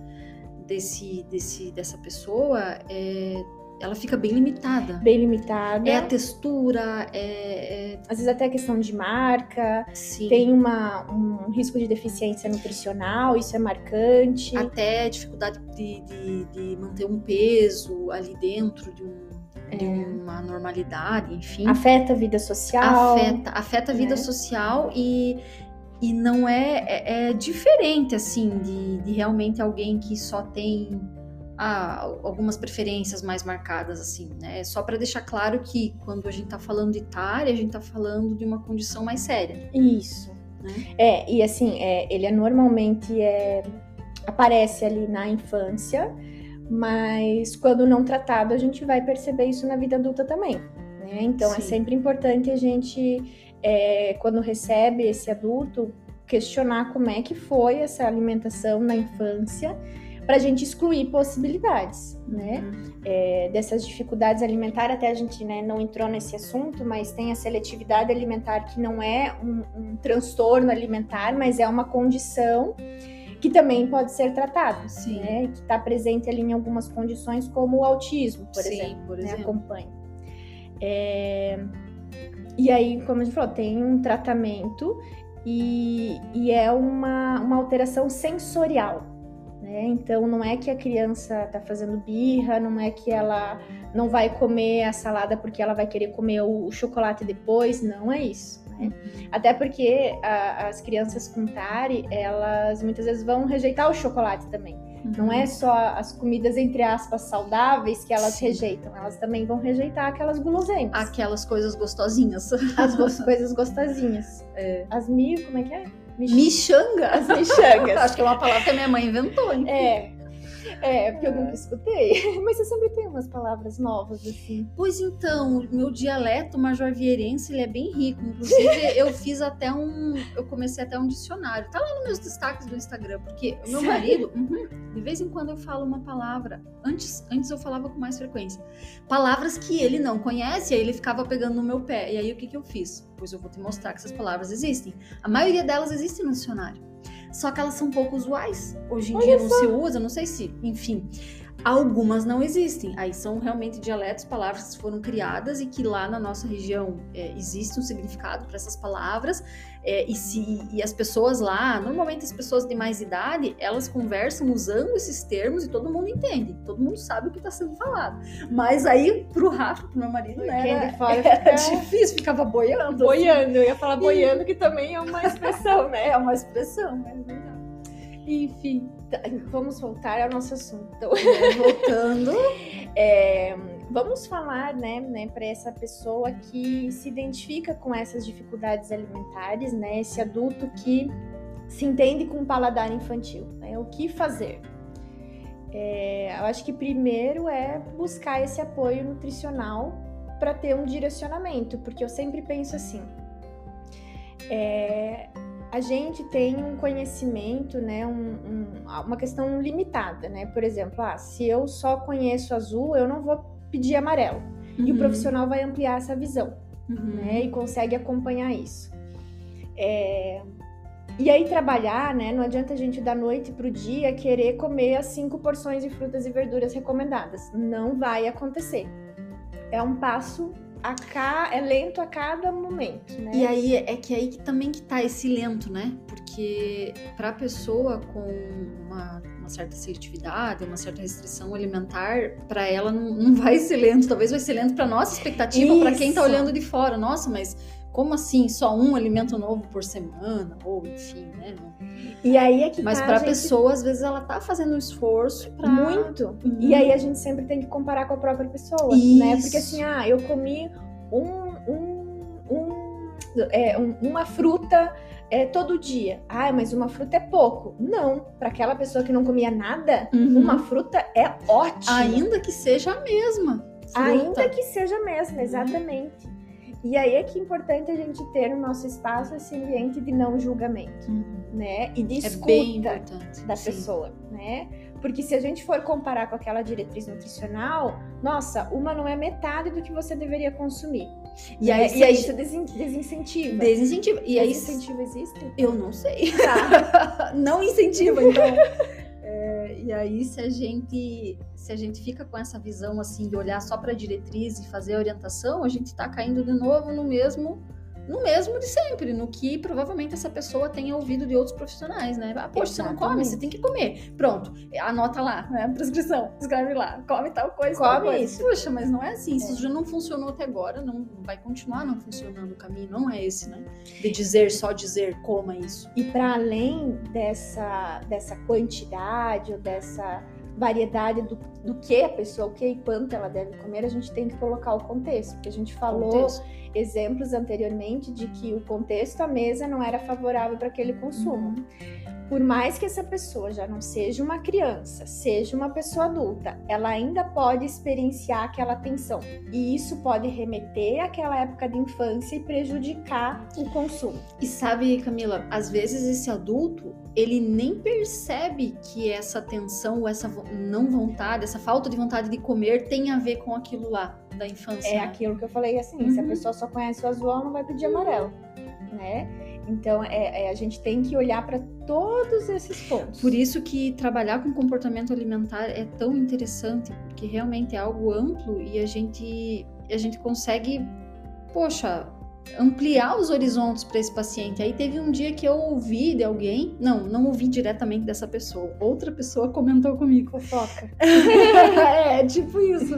desse, desse dessa pessoa, é, ela fica bem limitada. Bem limitada. É a textura, é, é Às vezes até questão de marca, sim, tem uma, um risco de deficiência nutricional, isso é marcante. até dificuldade de, de, de manter um peso ali dentro de, um, de É. uma normalidade, enfim. Afeta a vida social. afeta, afeta a vida né? social e, e não é, é, é diferente assim de, de realmente alguém que só tem ah, algumas preferências mais marcadas assim, né? É Só para deixar claro que quando a gente tá falando de TARI, a gente tá falando de uma condição mais séria, Isso. né? É, e assim, é, ele é normalmente é, aparece ali na infância, mas quando não tratado, a gente vai perceber isso na vida adulta também. Né? Então é Sim. sempre importante a gente, é, quando recebe esse adulto, questionar como é que foi essa alimentação na infância, para a gente excluir possibilidades, né? é, dessas dificuldades alimentares, até a gente né, não entrou nesse assunto, mas tem a seletividade alimentar que não é um, um transtorno alimentar, mas é uma condição que também pode ser tratada, Sim. né? Que está presente ali em algumas condições, como o autismo, por Sim, exemplo, por né? exemplo. Acompanha. É, E aí, como a gente falou, tem um tratamento e, e é uma, uma alteração sensorial. Né? Então, não é que a criança está fazendo birra, não é que ela não vai comer a salada porque ela vai querer comer o, o chocolate depois, não é isso. Né? Até porque a- as crianças com TARI, elas muitas vezes vão rejeitar o chocolate também. Não é só as comidas, entre aspas, saudáveis que elas Sim. rejeitam. Elas também vão rejeitar aquelas guloseimas. Aquelas coisas gostosinhas. As go- coisas gostosinhas. É. As mi... Como é que é? Michanga. As mixangas. Acho que é uma palavra que a minha mãe inventou, hein? É. É, porque eu nunca escutei. Mas você sempre tem umas palavras novas, assim. Pois então, o meu dialeto majorvieirense ele é bem rico. Inclusive, eu fiz até um. Eu comecei até um dicionário. Tá lá nos meus destaques do Instagram, porque o meu marido, uhum, de vez em quando eu falo uma palavra. Antes, antes eu falava com mais frequência. Palavras que ele não conhece, aí ele ficava pegando no meu pé. E aí o que, que eu fiz? Pois eu vou te mostrar que essas palavras existem. A maioria delas existem no dicionário. Só que elas são pouco usuais. Hoje em dia não se usa, não sei se, enfim. Algumas não existem. Aí são realmente dialetos, palavras que foram criadas e que lá na nossa região é, existe um significado para essas palavras. É, e, se, e as pessoas lá, normalmente as pessoas de mais idade, elas conversam usando esses termos e todo mundo entende. Todo mundo sabe o que está sendo falado. Mas aí, pro Rafa, pro meu marido, né? Era, fora era fica difícil, ficava boiando. assim. boiando. Eu ia falar boiando, que também é uma expressão, né? É uma expressão, mas não dá. Enfim, Tá, Vamos voltar ao nosso assunto. Então, voltando. É, vamos falar, né, né para essa pessoa que se identifica com essas dificuldades alimentares, né, esse adulto que se entende com o paladar infantil, né, o que fazer? É, eu acho que primeiro é buscar esse apoio nutricional para ter um direcionamento, porque eu sempre penso assim. é, a gente tem um conhecimento, né, um- um- uma questão limitada, né? Por exemplo, ah, se eu só conheço azul, eu não vou pedir amarelo. E o Uhum, profissional vai ampliar essa visão, uhum. né? E consegue acompanhar isso. É, E aí trabalhar, né? Não adianta a gente da noite pro dia querer comer as cinco porções de frutas e verduras recomendadas. Não vai acontecer. É um passo a ca... é lento a cada momento, né? E aí é que aí que também que tá esse lento, né? Porque pra pessoa com uma, uma certa seletividade, uma certa restrição alimentar, pra ela não, não vai ser lento. Talvez vai ser lento pra nossa expectativa, pra quem tá Isso. olhando de fora. Nossa, mas como assim? Só um alimento novo por semana? Ou enfim, né? E aí é que Mas tá, pra gente, pessoa, às vezes, ela tá fazendo um esforço pra. Muito. Uhum. E aí a gente sempre tem que comparar com a própria pessoa, né? Porque Isso. assim, ah, eu comi um, um, um- é, um- uma fruta é, todo dia. Ah, mas uma fruta é pouco. Não, para aquela pessoa que não comia nada, Uhum. uma fruta é ótima. Ainda que seja a mesma. fruta. Ainda que seja a mesma, exatamente. E aí é que é importante a gente ter no nosso espaço esse ambiente de não julgamento, Uhum. né? E de É escuta bem importante. da sim. pessoa, né? Porque se a gente for comparar com aquela diretriz nutricional, nossa, uma não é metade do que você deveria consumir. E aí, e aí isso desin- desincentiva. Desincentiva. E aí, Desincentivo existe? eu não sei. Tá. não incentiva, então. É, e aí, se a gente se a gente fica com essa visão assim de olhar só para a diretriz e fazer a orientação, a gente está caindo de novo no mesmo no mesmo de sempre, no que provavelmente essa pessoa tenha ouvido de outros profissionais, né? Ah, poxa, você não come, você tem que comer. Pronto, anota lá, né? Prescrição, escreve lá, come tal coisa, tal Come coisa. isso. Puxa, mas não é assim. É. isso já não funcionou até agora, não vai continuar não funcionando. O caminho não é esse, né? De dizer, só dizer, coma isso. E para além dessa, dessa quantidade ou dessa variedade do, do que a pessoa, o que e quanto ela deve comer, a gente tem que colocar o contexto. Porque a gente falou Contexto. exemplos anteriormente de que o contexto à mesa não era favorável para aquele consumo. Por mais que essa pessoa já não seja uma criança, seja uma pessoa adulta, ela ainda pode experienciar aquela tensão. E isso pode remeter àquela época de infância e prejudicar o consumo. E sabe, Camila, às vezes esse adulto, ele nem percebe que essa tensão ou essa não vontade, essa falta de vontade de comer tem a ver com aquilo lá da infância. É né? aquilo que eu falei assim, se a Uhum. pessoa só conhece o azul, ela não vai pedir amarelo, né? Então é, é- a gente tem que olhar para todos esses pontos. Por isso que trabalhar com comportamento alimentar é tão interessante, porque realmente é algo amplo e a gente, a gente consegue, poxa, ampliar os horizontes para esse paciente. Aí teve um dia que eu ouvi de alguém, não, não ouvi diretamente dessa pessoa, outra pessoa comentou comigo. fofoca. é, tipo isso.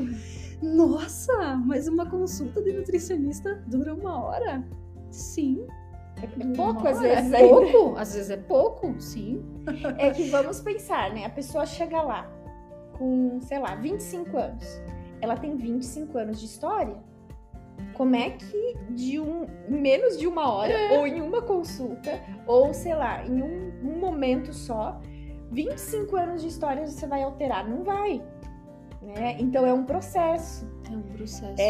Nossa, mas uma consulta de nutricionista dura uma hora? Sim. É pouco, às vezes. É ainda. pouco, às vezes é pouco, sim. É que vamos pensar, né? A pessoa chega lá com, sei lá, 25 anos. Ela tem 25 anos de história. Como é que de um menos de uma hora, ou em uma consulta, ou sei lá, em um, um momento só, 25 anos de história você vai alterar? Não vai. Né? Então é um processo. É um processo.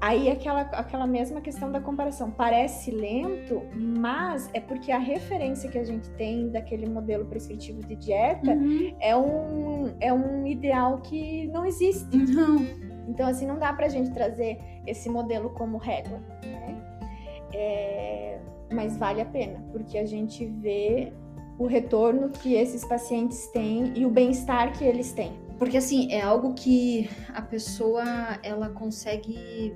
Aí aquela, aquela mesma questão da comparação. Parece lento, mas é porque a referência que a gente tem daquele modelo prescritivo de dieta Uhum. é, um, é um ideal que não existe. Então, assim, não dá pra gente trazer esse modelo como régua, né? É, mas vale a pena, porque a gente vê o retorno que esses pacientes têm e o bem-estar que eles têm. Porque assim, é algo que a pessoa ela consegue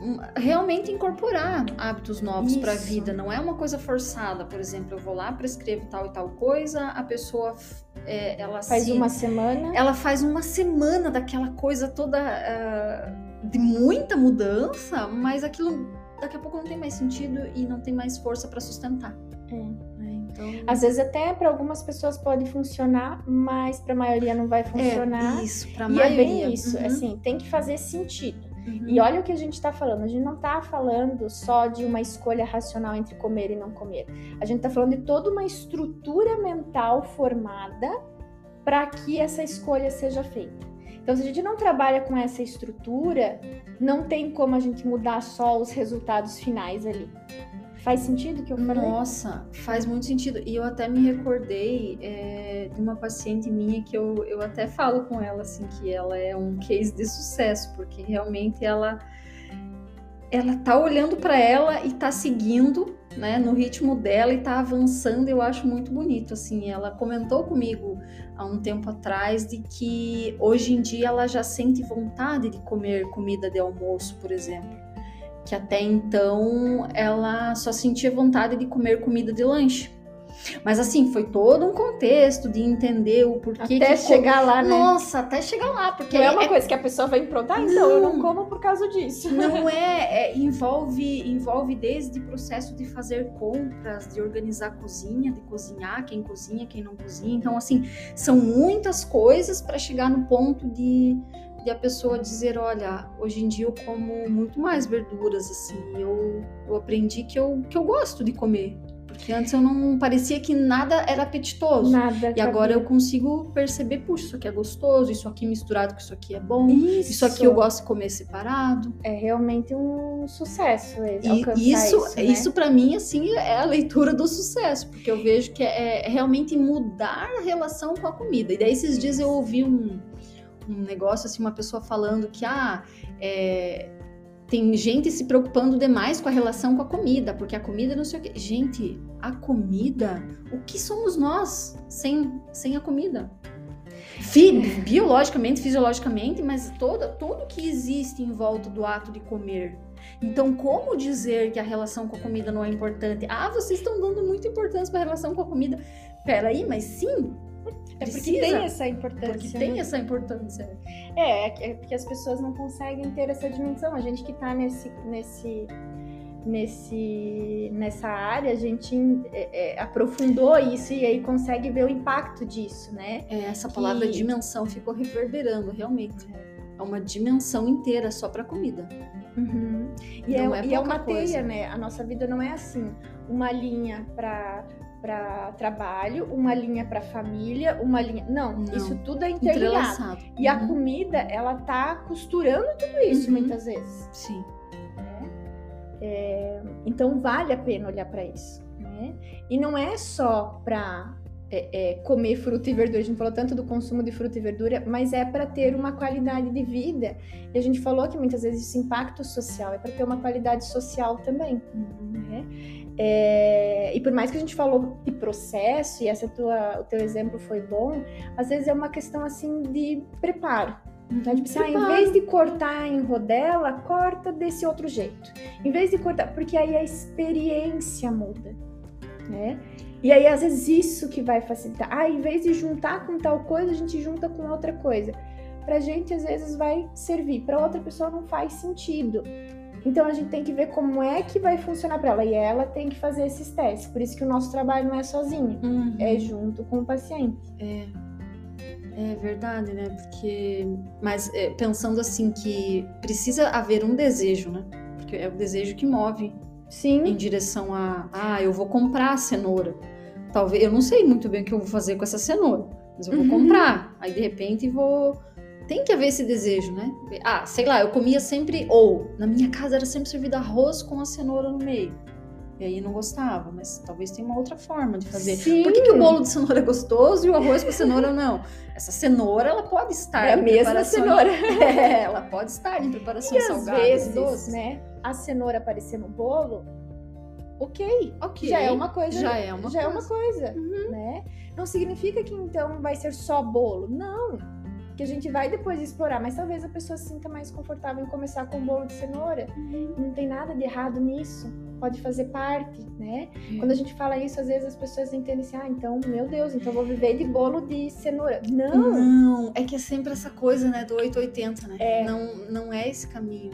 hum, realmente incorporar hábitos novos para a vida, não é uma coisa forçada, por exemplo, eu vou lá, prescrevo tal e tal coisa, a pessoa é, ela Faz se uma semana. ela faz uma semana daquela coisa toda ah, de muita mudança, mas aquilo daqui a pouco não tem mais sentido e não tem mais força para sustentar. É. Então, Às vezes até para algumas pessoas pode funcionar, mas para a maioria não vai funcionar. é isso para e maioria. é bem isso, Uhum, assim, tem que fazer sentido. uhum. E olha o que a gente está falando. A gente não está falando só de uma escolha racional entre comer e não comer. A gente está falando de toda uma estrutura mental formada para que essa escolha seja feita. Então, se a gente não trabalha com essa estrutura, não tem como a gente mudar só os resultados finais ali. Faz sentido que eu falei? Nossa, faz muito sentido. E eu até me recordei é, de uma paciente minha que eu, eu até falo com ela, assim, que ela é um case de sucesso, porque realmente ela ela tá olhando para ela e tá seguindo, né, no ritmo dela e tá avançando. Eu acho muito bonito, assim. Ela comentou comigo há um tempo atrás de que hoje em dia ela já sente vontade de comer comida de almoço, por exemplo que até então ela só sentia vontade de comer comida de lanche. Mas assim, foi todo um contexto de entender o porquê Até chegar lá, né? Nossa, até chegar lá, porque Não é uma é- coisa que a pessoa vai improntar, então eu não como por causa disso. não é, é- envolve envolve desde processo de fazer compras, de organizar a cozinha, de cozinhar, quem cozinha, quem não cozinha. Então assim, são muitas coisas para chegar no ponto de de a pessoa dizer, olha, hoje em dia eu como muito mais verduras assim, eu, eu aprendi que eu que eu gosto de comer. Porque antes eu não parecia que nada era apetitoso. Nada. E agora eu consigo perceber, puxa, isso aqui é gostoso, isso aqui misturado com isso aqui é bom. Isso, Isso aqui eu gosto de comer separado. É realmente um sucesso esse, E alcançar isso, isso, isso, né? para mim, assim, é a leitura do sucesso, porque eu vejo que é, é realmente mudar a relação com a comida. E daí, esses dias eu ouvi um, um negócio, assim, uma pessoa falando que, ah, é, tem gente se preocupando demais com a relação com a comida, porque a comida não sei o quê. Gente, a comida, o que somos nós sem, sem a comida? Fi- biologicamente, fisiologicamente, mas toda, tudo que existe em volta do ato de comer. Então, como dizer que a relação com a comida não é importante? Ah, vocês estão dando muita importância para a relação com a comida. Peraí, mas sim, É porque tem essa importância. porque tem né? essa importância. É, é é porque as pessoas não conseguem ter essa dimensão. A gente que tá nesse, nesse, nesse, nessa área, a gente é, é, aprofundou isso e aí consegue ver o impacto disso, né? É, essa palavra Que- dimensão ficou reverberando, realmente. É uma dimensão inteira só para comida. Uhum. E, é, Não é e é uma coisa. teia, né? A nossa vida não é assim, uma linha para para trabalho, uma linha para família, uma linha. Não, Não. isso tudo é interligado. E a Uhum. comida, ela tá costurando tudo isso Uhum. muitas vezes. Sim. né? É, então vale a pena olhar para isso. Né? E não é só para comer fruta e verdura. A gente falou tanto do consumo de fruta e verdura, mas é para ter uma qualidade de vida. E a gente falou que muitas vezes esse impacto social é para ter uma qualidade social também. né? É, e por mais que a gente falou de processo, e essa tua, o teu exemplo foi bom, às vezes é uma questão assim de preparo. Então, tipo assim, ah, em vez de cortar em rodela, corta desse outro jeito. Em vez de cortar, porque aí a experiência muda, né? E aí, às vezes, isso que vai facilitar. Ah, em vez de juntar com tal coisa, a gente junta com outra coisa. Pra gente, às vezes, vai servir. Pra outra pessoa, não faz sentido. Então a gente tem que ver como é que vai funcionar para ela e ela tem que fazer esses testes. Por isso que o nosso trabalho não é sozinho, Uhum. é junto com o paciente. É, é verdade, né? Porque, mas é, pensando assim que precisa haver um desejo, né? Porque é o desejo que move em Sim, direção a, ah, eu vou comprar a cenoura. Talvez, eu não sei muito bem o que eu vou fazer com essa cenoura, mas eu vou Uhum. comprar. Aí de repente vou tem que haver esse desejo, né? Ah, sei lá, eu comia sempre ou na minha casa era sempre servido arroz com a cenoura no meio. E aí não gostava, mas talvez tenha uma outra forma de fazer. Sim. Por que, que o bolo de cenoura é gostoso e o arroz com cenoura não? Essa cenoura, ela pode estar é a mesma cenoura. É, ela pode estar em preparação E às salgada, vezes, doce. né, a cenoura aparecer no bolo, ok, Ok. já é uma coisa, Já é uma já é coisa. uma coisa, Uhum. né? Não significa que então vai ser só bolo, não. Que a gente vai depois explorar, mas talvez a pessoa se sinta mais confortável em começar com bolo de cenoura. Uhum. Não tem nada de errado nisso. Pode fazer parte, né? É. Quando a gente fala isso, às vezes as pessoas entendem assim: ah, então, meu Deus, então vou viver de bolo de cenoura. Não! Não, é que é sempre essa coisa, né, do 880, né? É. Não, não é esse caminho.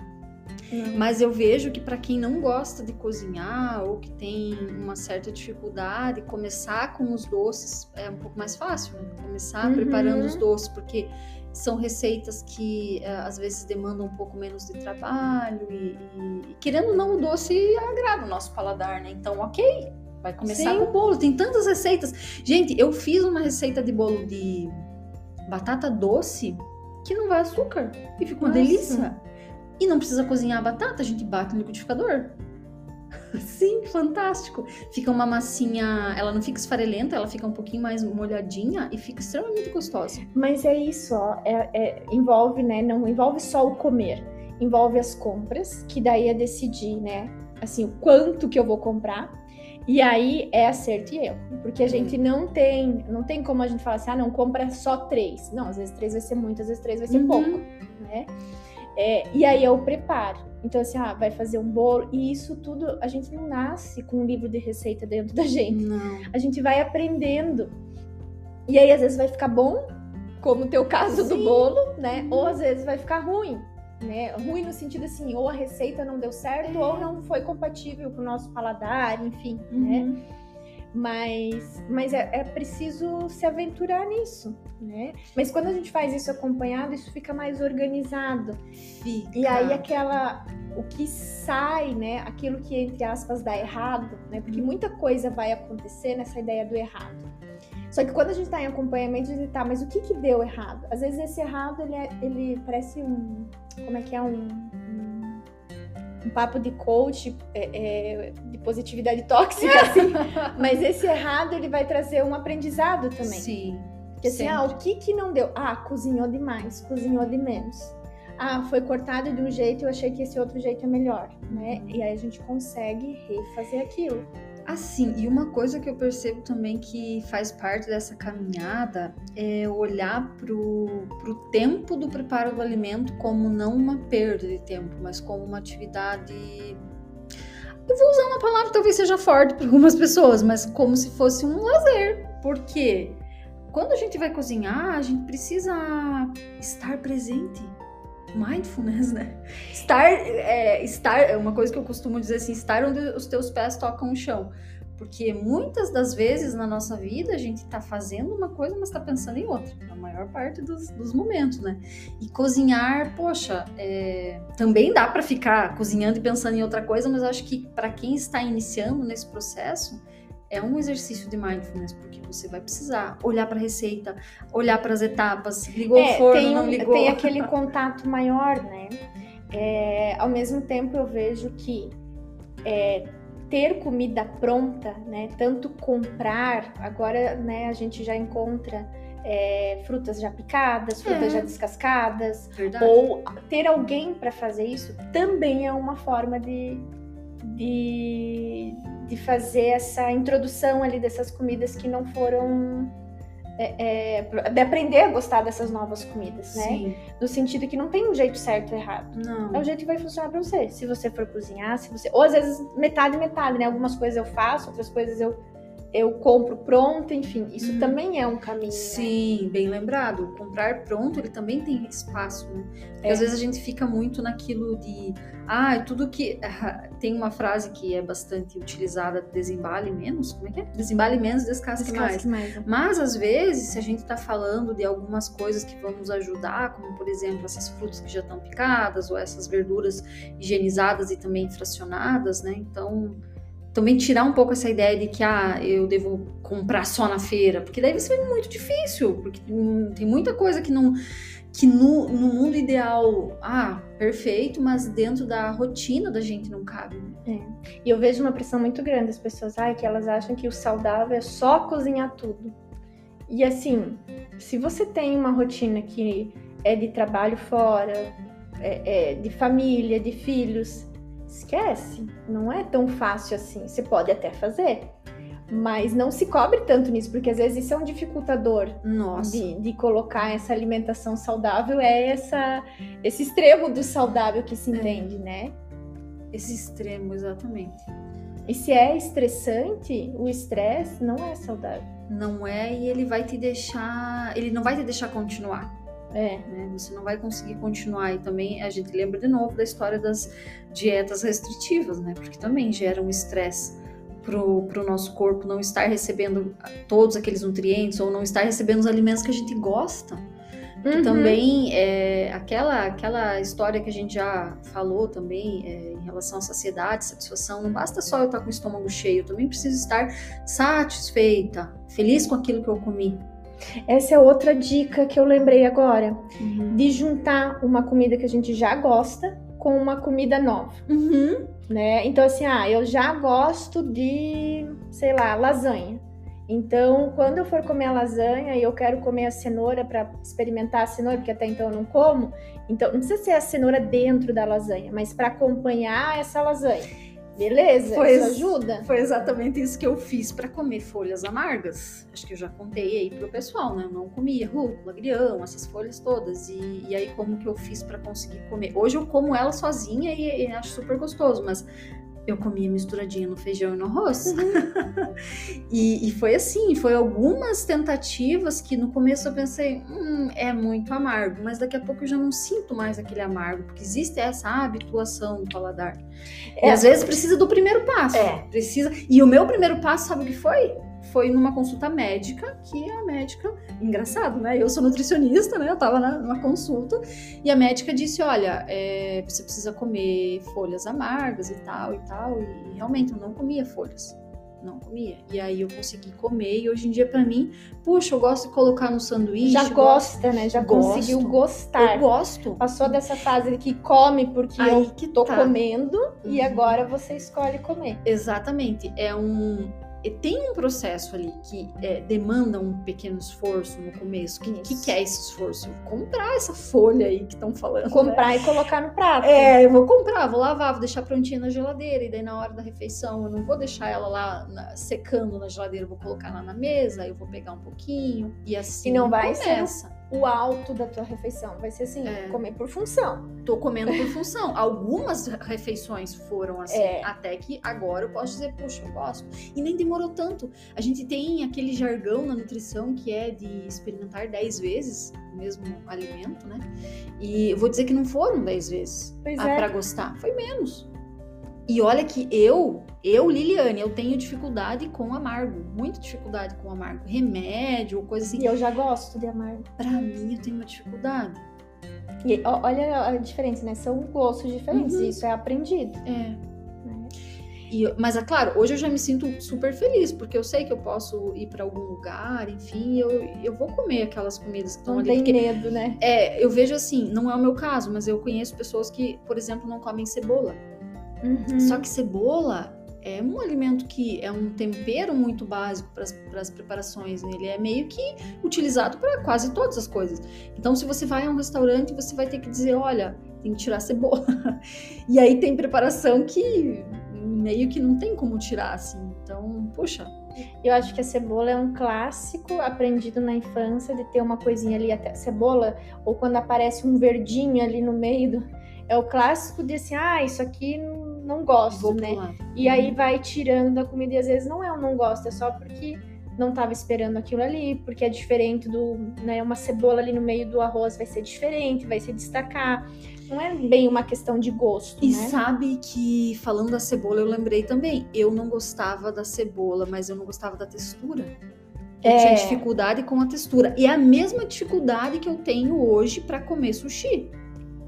Não. Mas eu vejo que para quem não gosta de cozinhar ou que tem uma certa dificuldade, começar com os doces é um pouco mais fácil, né? Começar Uhum. preparando os doces, porque são receitas que eh, às vezes demandam um pouco menos de trabalho e, e- e, querendo ou não o doce agrada o nosso paladar, né? Então, ok, vai começar Sim. com o bolo. Tem tantas receitas. Gente, eu fiz uma receita de bolo de batata doce que não vai açúcar e fica uma delícia. E não precisa cozinhar a batata, a gente bate no liquidificador. Sim, fantástico. Fica uma massinha, ela não fica esfarelenta, ela fica um pouquinho mais molhadinha e fica extremamente gostosa. Mas é isso, ó. é- é- envolve, né? Não envolve só o comer. Envolve as compras, que daí é decidir, né? Assim, o quanto que eu vou comprar. E aí é acerto e erro. Porque a gente não tem, não tem como a gente falar assim, ah, não, compra só três. Não, às vezes três vai ser muito, às vezes três vai ser Uhum. pouco, né? É, e aí é o preparo. Então, assim, ah, vai fazer um bolo. E isso tudo, a gente não nasce com um livro de receita dentro da gente Não. a gente vai aprendendo. E aí, às vezes, vai ficar bom, como o teu caso do Sim. bolo, né? Uhum. Ou às vezes vai ficar ruim, né? Ruim no sentido assim, ou a receita não deu certo, É. ou não foi compatível com o nosso paladar, enfim, né? Mas, mas é, é preciso se aventurar nisso, né? Mas quando a gente faz isso acompanhado, isso fica mais organizado. Fica. E aí aquela o que sai, né, aquilo que entre aspas dá errado, né? Porque Uhum. muita coisa vai acontecer nessa ideia do errado. Só que quando a gente tá em acompanhamento, a gente tá, mas o que que deu errado? Às vezes esse errado ele, é- ele parece um, como é que é um, um papo de coach é, é, de positividade tóxica, assim. mas esse errado ele vai trazer um aprendizado também. Sim. Porque assim, ah, o que que não deu? Ah, cozinhou demais, cozinhou de menos. Ah, foi cortado de um jeito e eu achei que esse outro jeito é melhor, né? E aí a gente consegue refazer aquilo. Assim, e uma coisa que eu percebo também que faz parte dessa caminhada é olhar pro, pro tempo do preparo do alimento como não uma perda de tempo, mas como uma atividade. Eu vou usar uma palavra que talvez seja forte para algumas pessoas, mas como se fosse um lazer. Por quê? Quando a gente vai cozinhar, a gente precisa estar presente. Mindfulness, né? Estar, é, estar é uma coisa que eu costumo dizer assim, estar onde os teus pés tocam o chão. Porque muitas das vezes na nossa vida a gente tá fazendo uma coisa, mas tá pensando em outra. Na maior parte dos, dos momentos, né? E cozinhar, poxa, é, também dá para ficar cozinhando e pensando em outra coisa, mas acho que para quem está iniciando nesse processo, é um exercício de mindfulness, porque você vai precisar olhar para a receita, olhar para as etapas, ligou o forno, tem, não ligou. tem aquele contato maior, né? É, ao mesmo tempo, eu vejo que é, ter comida pronta, né? Tanto comprar, agora, né? A gente já encontra é, frutas já picadas, frutas É. já descascadas, Verdade. ou ter alguém para fazer isso também é uma forma de, de, de fazer essa introdução ali dessas comidas que não foram. é, é, de aprender a gostar dessas novas comidas, né? Sim. No sentido que não tem um jeito certo ou errado. Não. É o jeito que vai funcionar pra você. Se você for cozinhar, se você. Ou às vezes metade, metade, né? Algumas coisas eu faço, outras coisas eu, eu compro pronto, enfim, isso hum. também é um caminho. Né? Sim, né? bem lembrado. Comprar pronto, ele também tem espaço, né? Porque é. às vezes a gente fica muito naquilo de, ah, tudo que. tem uma frase que é bastante utilizada: desembale menos, como é que é? Desembale menos, descasque, descasque mais. mais. Né? Mas às vezes, se a gente está falando de algumas coisas que vão nos ajudar, como por exemplo essas frutas que já estão picadas, ou essas verduras higienizadas e também fracionadas, né? Então também tirar um pouco essa ideia de que ah, eu devo comprar só na feira, porque daí vai ser muito difícil, porque tem muita coisa que não que no, no mundo ideal, ah, perfeito, mas dentro da rotina da gente não cabe. É. E eu vejo uma pressão muito grande das pessoas, ai, que elas acham que o saudável é só cozinhar tudo. E assim, se você tem uma rotina que é de trabalho fora, é, é de família, de filhos, esquece, não é tão fácil assim. Você pode até fazer, mas não se cobre tanto nisso, porque às vezes isso é um dificultador de, de, colocar essa alimentação saudável, é essa, esse extremo do saudável que se é. entende, é. né? Esse extremo, exatamente. E se é estressante, o estresse não é saudável. Não é, e ele vai te deixar. Ele não vai te deixar continuar. É. Né? Você não vai conseguir continuar. E também a gente lembra de novo da história das dietas restritivas, né? Porque também geram estresse para o nosso corpo não estar recebendo todos aqueles nutrientes ou não estar recebendo os alimentos que a gente gosta. Uhum. também é aquela, aquela história que a gente já falou também é, em relação à saciedade, satisfação. Não basta só eu estar com o estômago cheio, eu também preciso estar satisfeita, feliz com aquilo que eu comi. Essa é outra dica que eu lembrei agora, uhum. de juntar uma comida que a gente já gosta com uma comida nova, uhum. né? Então assim, ah, eu já gosto de, sei lá, lasanha. Então, quando eu for comer a lasanha e eu quero comer a cenoura para experimentar a cenoura, porque até então eu não como, então não precisa ser a cenoura dentro da lasanha, mas para acompanhar essa lasanha. Beleza, foi, isso ajuda? Foi exatamente isso que eu fiz para comer folhas amargas. Acho que eu já contei aí pro pessoal, né? Eu não comia rúcula, grião, essas folhas todas. E, e aí, como que eu fiz para conseguir comer? Hoje eu como ela sozinha e, e acho super gostoso, mas eu comia misturadinha no feijão e no arroz. Uhum. e, e, foi assim, foi algumas tentativas que no começo eu pensei, hum, é muito amargo, mas daqui a pouco eu já não sinto mais aquele amargo, porque existe essa habituação do paladar. É, e às vezes precisa do primeiro passo. É. Precisa. E o meu primeiro passo, sabe o que foi? Foi numa consulta médica, que a médica, engraçado, né? Eu sou nutricionista, né? Eu tava na, numa consulta e a médica disse: Olha, é, você precisa comer folhas amargas e tal e tal. E realmente eu não comia folhas. Não comia. E aí eu consegui comer e hoje em dia, para mim, puxa, eu gosto de colocar no sanduíche. Já gosta, né? Já gosto. conseguiu gostar. Eu gosto. Passou dessa fase que come porque aí eu que tô tá. comendo uhum. e agora você escolhe comer. Exatamente. É um, tem um processo ali que é, demanda um pequeno esforço no começo. O que, que, é esse esforço? Comprar essa folha aí que estão falando. Comprar né? e colocar no prato. É, eu vou comprar, vou lavar, vou deixar prontinha na geladeira. E daí na hora da refeição eu não vou deixar ela lá na, secando na geladeira, vou colocar lá na mesa, eu vou pegar um pouquinho. E assim e não vai começa. Ser o alto da tua refeição. Vai ser assim, é. comer por função. Tô comendo por função. Algumas refeições foram assim, é. até que agora eu posso dizer, puxa, eu gosto. E nem demorou tanto. A gente tem aquele jargão na nutrição que é de experimentar 10 vezes o mesmo alimento, né? E eu vou dizer que não foram 10 vezes pois é. para gostar. Foi menos. E olha que eu, eu, Liliane, eu tenho dificuldade com amargo, muita dificuldade com amargo, remédio coisa assim. E eu já gosto de amargo. Pra mim, eu tenho uma dificuldade. E olha a diferença, né? São gostos diferentes, uhum. isso é aprendido. É. Né? E, mas é claro, hoje eu já me sinto super feliz, porque eu sei que eu posso ir para algum lugar, enfim, eu, eu vou comer aquelas comidas que estão ali. Não tem medo, né? É, eu vejo assim, não é o meu caso, mas eu conheço pessoas que, por exemplo, não comem cebola. Uhum. Só que cebola é um alimento que é um tempero muito básico para as preparações. Né? Ele é meio que utilizado para quase todas as coisas. Então, se você vai a um restaurante, você vai ter que dizer: olha, tem que tirar cebola. e aí tem preparação que meio que não tem como tirar, assim. Então, puxa. Eu acho que a cebola é um clássico aprendido na infância de ter uma coisinha ali, até cebola, ou quando aparece um verdinho ali no meio do. É o clássico de assim, ah, isso aqui não não gosto, Vou né? pular. E aí vai tirando da comida e às vezes não é um não gosto, é só porque não tava esperando aquilo ali, porque é diferente do, né, uma cebola ali no meio do arroz vai ser diferente, vai se destacar. Não é bem uma questão de gosto, E né? sabe que, falando da cebola, eu lembrei também. Eu não gostava da cebola, mas eu não gostava da textura. Eu É. tinha dificuldade com a textura. E é a mesma dificuldade que eu tenho hoje pra comer sushi.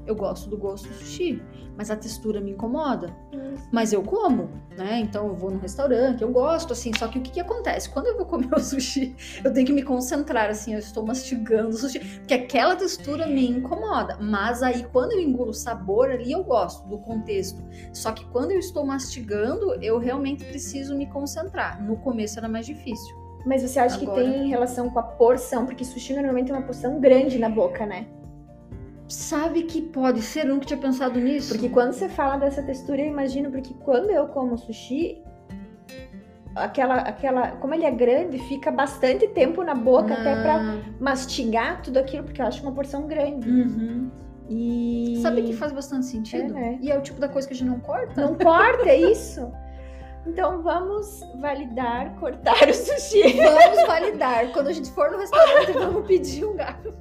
Eu gosto do gosto do sushi, mas a textura me incomoda. Mas eu como, né? Então eu vou num restaurante, eu gosto, assim. Só que o que, que acontece? Quando eu vou comer o sushi, eu tenho que me concentrar, assim. Eu estou mastigando o sushi, porque aquela textura me incomoda. Mas aí, quando eu engulo o sabor ali, eu gosto do contexto. Só que quando eu estou mastigando, eu realmente preciso me concentrar. No começo era mais difícil. Mas você acha Agora- que tem relação com a porção? Porque sushi normalmente é uma porção grande na boca, né? Sabe que pode ser? Eu nunca tinha pensado nisso. Porque quando você fala dessa textura, eu imagino, porque quando eu como sushi, aquela, aquela, como ele é grande, fica bastante tempo na boca até pra Ah, mastigar tudo aquilo, porque eu acho uma porção grande. uhum. E Sabe que faz bastante sentido? É, né? E é o tipo da coisa que a gente não corta? não corta, é isso? Então vamos validar cortar o sushi Vamos validar. Quando a gente for no restaurante, vamos pedir um garfo.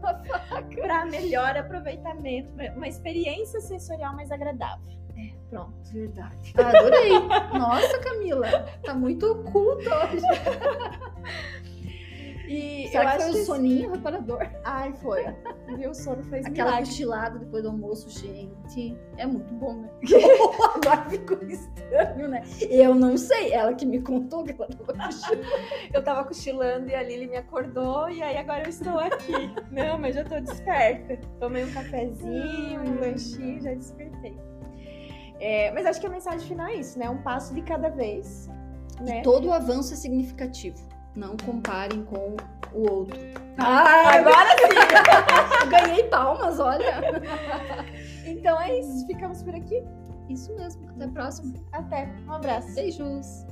para melhor aproveitamento, uma experiência sensorial mais agradável. É, pronto. Verdade. Adorei. Nossa, Camila, tá muito culta hoje. E Será eu que acho foi que o soninho reparador? Ai, foi. Viu? O sono fez Aquela milagre. cochilada depois do almoço, gente. É muito bom, né? Agora ficou estranho, né? Eu não sei. Ela que me contou que ela tava cochilando. Eu tava cochilando e a Lili me acordou e aí agora eu estou aqui. Não, mas já tô desperta. Tomei um cafezinho, um lanchinho, já despertei. É, mas acho que a mensagem final é isso, né? Um passo de cada vez. Né? Todo o avanço é significativo. Não comparem com o outro. Ah, agora sim! Ganhei palmas, olha. Então é isso. Ficamos por aqui. Isso mesmo. Até a próxima. Até. Um abraço. Beijos.